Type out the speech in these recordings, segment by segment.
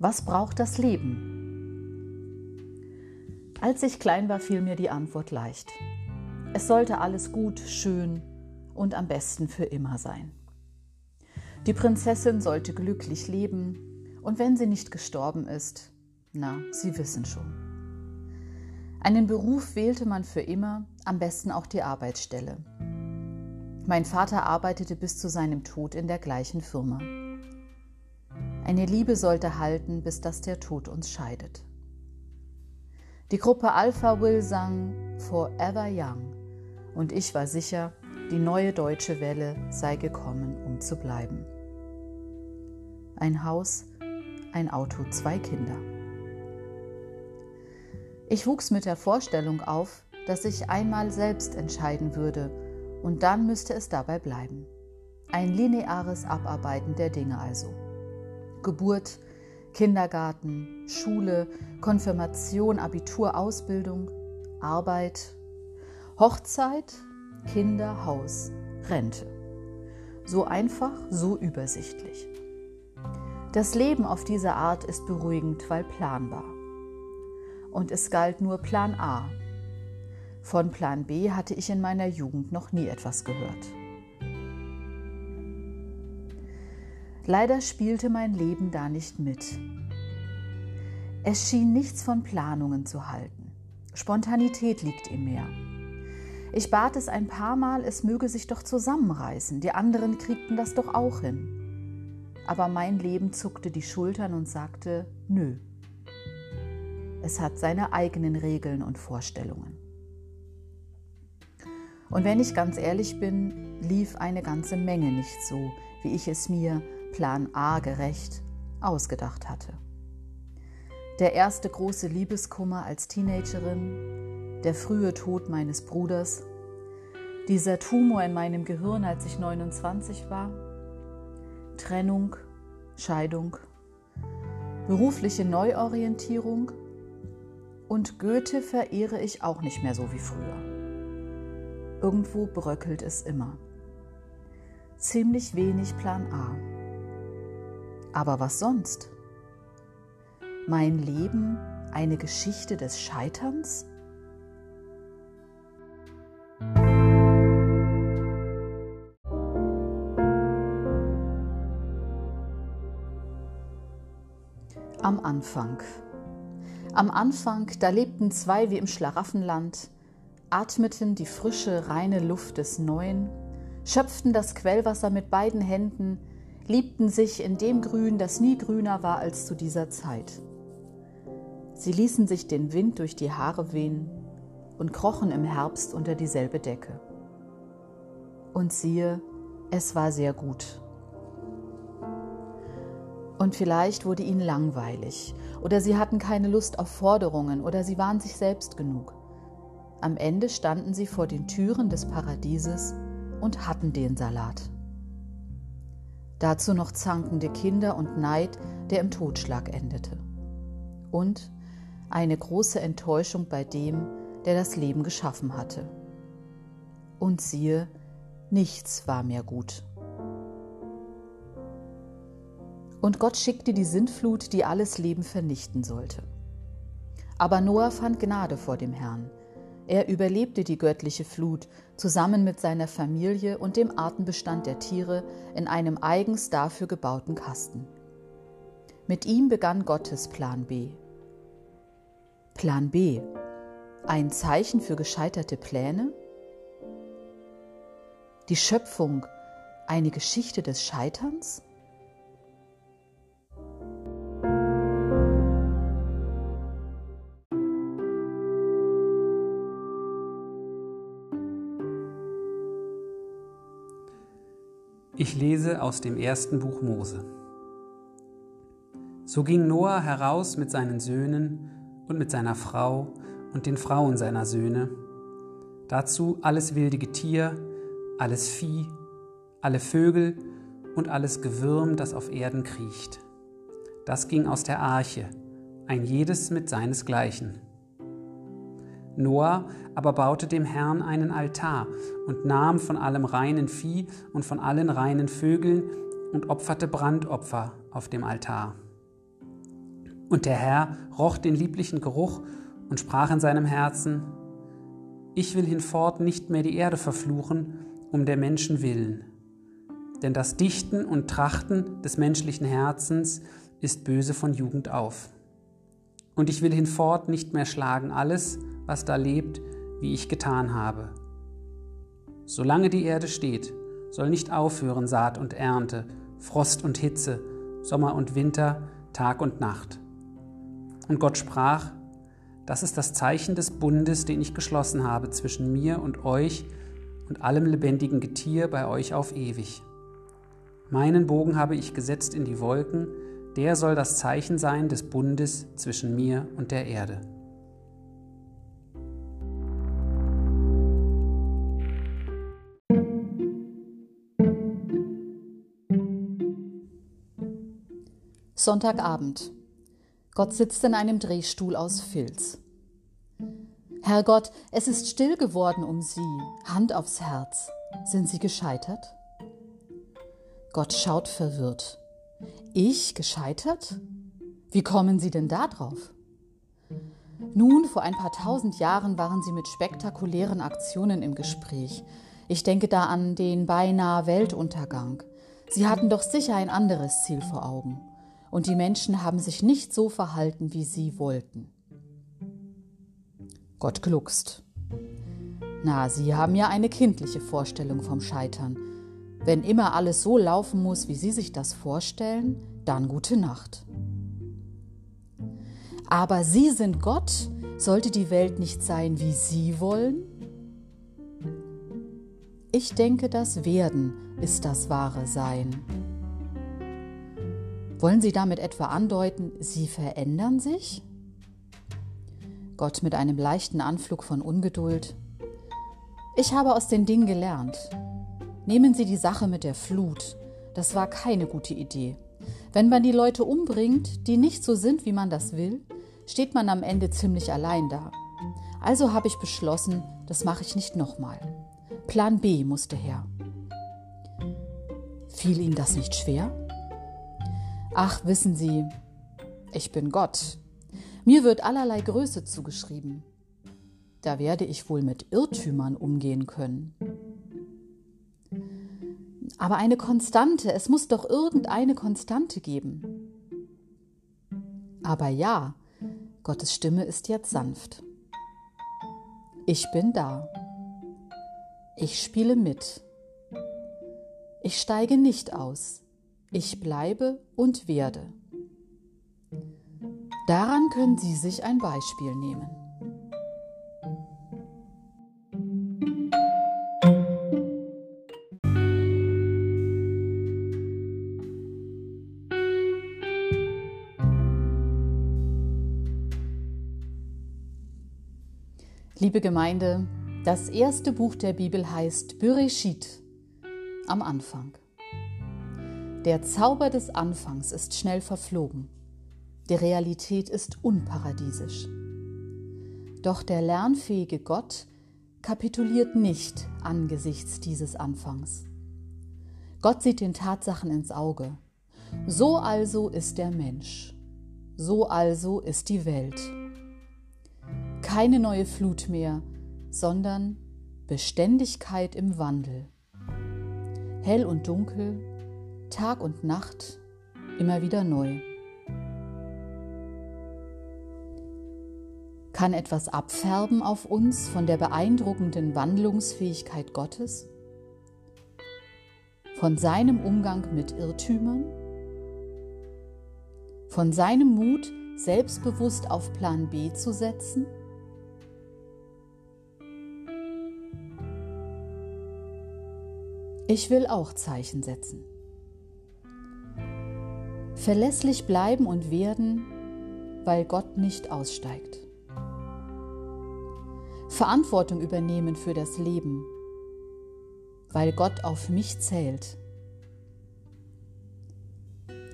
Was braucht das Leben? Als ich klein war, fiel mir die Antwort leicht. Es sollte alles gut, schön und am besten für immer sein. Die Prinzessin sollte glücklich leben und wenn sie nicht gestorben ist, na, Sie wissen schon. Einen Beruf wählte man für immer, am besten auch die Arbeitsstelle. Mein Vater arbeitete bis zu seinem Tod in der gleichen Firma. Eine Liebe sollte halten, bis dass der Tod uns scheidet. Die Gruppe Alpha Will sang Forever Young und ich war sicher, die neue deutsche Welle sei gekommen, um zu bleiben. Ein Haus, ein Auto, zwei Kinder. Ich wuchs mit der Vorstellung auf, dass ich einmal selbst entscheiden würde und dann müsste es dabei bleiben. Ein lineares Abarbeiten der Dinge also. Geburt, Kindergarten, Schule, Konfirmation, Abitur, Ausbildung, Arbeit, Hochzeit, Kinder, Haus, Rente. So einfach, so übersichtlich. Das Leben auf diese Art ist beruhigend, weil planbar. Und es galt nur Plan A. Von Plan B hatte ich in meiner Jugend noch nie etwas gehört. Leider spielte mein Leben da nicht mit. Es schien nichts von Planungen zu halten. Spontanität liegt ihm mehr. Ich bat es ein paar Mal, es möge sich doch zusammenreißen, die anderen kriegten das doch auch hin. Aber mein Leben zuckte die Schultern und sagte, nö. Es hat seine eigenen Regeln und Vorstellungen. Und wenn ich ganz ehrlich bin, lief eine ganze Menge nicht so, wie ich es mir Plan A gerecht ausgedacht hatte. Der erste große Liebeskummer als Teenagerin, der frühe Tod meines Bruders, dieser Tumor in meinem Gehirn, als ich 29 war, Trennung, Scheidung, berufliche Neuorientierung und Goethe verehre ich auch nicht mehr so wie früher. Irgendwo bröckelt es immer. Ziemlich wenig Plan A. Aber was sonst? Mein Leben eine Geschichte des Scheiterns? Am Anfang. Am Anfang, da lebten zwei wie im Schlaraffenland, atmeten die frische, reine Luft des Neuen, schöpften das Quellwasser mit beiden Händen, liebten sich in dem Grün, das nie grüner war als zu dieser Zeit. Sie ließen sich den Wind durch die Haare wehen und krochen im Herbst unter dieselbe Decke. Und siehe, es war sehr gut. Und vielleicht wurde ihnen langweilig oder sie hatten keine Lust auf Forderungen oder sie waren sich selbst genug. Am Ende standen sie vor den Türen des Paradieses und hatten den Salat. Dazu noch zankende Kinder und Neid, der im Totschlag endete. Und eine große Enttäuschung bei dem, der das Leben geschaffen hatte. Und siehe, nichts war mehr gut. Und Gott schickte die Sintflut, die alles Leben vernichten sollte. Aber Noah fand Gnade vor dem Herrn. Er überlebte die göttliche Flut zusammen mit seiner Familie und dem Artenbestand der Tiere in einem eigens dafür gebauten Kasten. Mit ihm begann Gottes Plan B. Plan B. Ein Zeichen für gescheiterte Pläne? Die Schöpfung eine Geschichte des Scheiterns? Ich lese aus dem ersten Buch Mose. So ging Noah heraus mit seinen Söhnen und mit seiner Frau und den Frauen seiner Söhne, dazu alles wilde Getier, alles Vieh, alle Vögel und alles Gewürm, das auf Erden kriecht. Das ging aus der Arche, ein jedes mit seinesgleichen. Noah aber baute dem Herrn einen Altar und nahm von allem reinen Vieh und von allen reinen Vögeln und opferte Brandopfer auf dem Altar. Und der Herr roch den lieblichen Geruch und sprach in seinem Herzen, Ich will hinfort nicht mehr die Erde verfluchen, um der Menschen willen. Denn das Dichten und Trachten des menschlichen Herzens ist böse von Jugend auf. Und ich will hinfort nicht mehr schlagen alles, was da lebt, wie ich getan habe. Solange die Erde steht, soll nicht aufhören Saat und Ernte, Frost und Hitze, Sommer und Winter, Tag und Nacht. Und Gott sprach, das ist das Zeichen des Bundes, den ich geschlossen habe zwischen mir und euch und allem lebendigen Getier bei euch auf ewig. Meinen Bogen habe ich gesetzt in die Wolken, der soll das Zeichen sein des Bundes zwischen mir und der Erde. Sonntagabend. Gott sitzt in einem Drehstuhl aus Filz. Herr Gott, es ist still geworden um Sie. Hand aufs Herz. Sind Sie gescheitert? Gott schaut verwirrt. Ich gescheitert? Wie kommen Sie denn da drauf? Nun, vor ein paar tausend Jahren waren Sie mit spektakulären Aktionen im Gespräch. Ich denke da an den beinahe Weltuntergang. Sie hatten doch sicher ein anderes Ziel vor Augen und die Menschen haben sich nicht so verhalten, wie sie wollten. Gott gluckst. Na, Sie haben ja eine kindliche Vorstellung vom Scheitern. Wenn immer alles so laufen muss, wie Sie sich das vorstellen, dann gute Nacht. Aber Sie sind Gott, sollte die Welt nicht sein, wie Sie wollen? Ich denke, das Werden ist das wahre Sein. Wollen Sie damit etwa andeuten, Sie verändern sich? Gott mit einem leichten Anflug von Ungeduld. Ich habe aus den Dingen gelernt. Nehmen Sie die Sache mit der Flut. Das war keine gute Idee. Wenn man die Leute umbringt, die nicht so sind, wie man das will, steht man am Ende ziemlich allein da. Also habe ich beschlossen, das mache ich nicht nochmal. Plan B musste her. Fiel Ihnen das nicht schwer? Ach, wissen Sie, ich bin Gott. Mir wird allerlei Größe zugeschrieben. Da werde ich wohl mit Irrtümern umgehen können. Aber eine Konstante, es muss doch irgendeine Konstante geben. Aber ja, Gottes Stimme ist jetzt sanft. Ich bin da. Ich spiele mit. Ich steige nicht aus. Ich bleibe und werde. Daran können Sie sich ein Beispiel nehmen. Liebe Gemeinde, das erste Buch der Bibel heißt Bereshit am Anfang. Der Zauber des Anfangs ist schnell verflogen. Die Realität ist unparadiesisch. Doch der lernfähige Gott kapituliert nicht angesichts dieses Anfangs. Gott sieht den Tatsachen ins Auge. So also ist der Mensch. So also ist die Welt. Keine neue Flut mehr, sondern Beständigkeit im Wandel. Hell und dunkel, Tag und Nacht immer wieder neu. Kann etwas abfärben auf uns von der beeindruckenden Wandlungsfähigkeit Gottes? Von seinem Umgang mit Irrtümern? Von seinem Mut, selbstbewusst auf Plan B zu setzen? Ich will auch Zeichen setzen. Verlässlich bleiben und werden, weil Gott nicht aussteigt. Verantwortung übernehmen für das Leben, weil Gott auf mich zählt.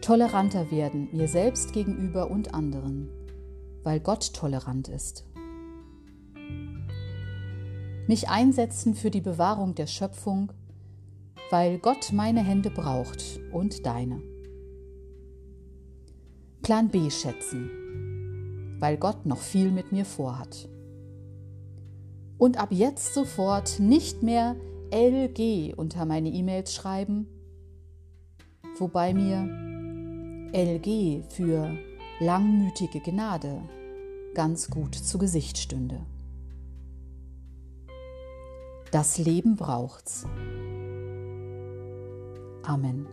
Toleranter werden mir selbst gegenüber und anderen, weil Gott tolerant ist. Mich einsetzen für die Bewahrung der Schöpfung, weil Gott meine Hände braucht und deine Plan B schätzen, weil Gott noch viel mit mir vorhat. Und ab jetzt sofort nicht mehr LG unter meine E-Mails schreiben, wobei mir LG für langmütige Gnade ganz gut zu Gesicht stünde. Das Leben braucht's. Amen.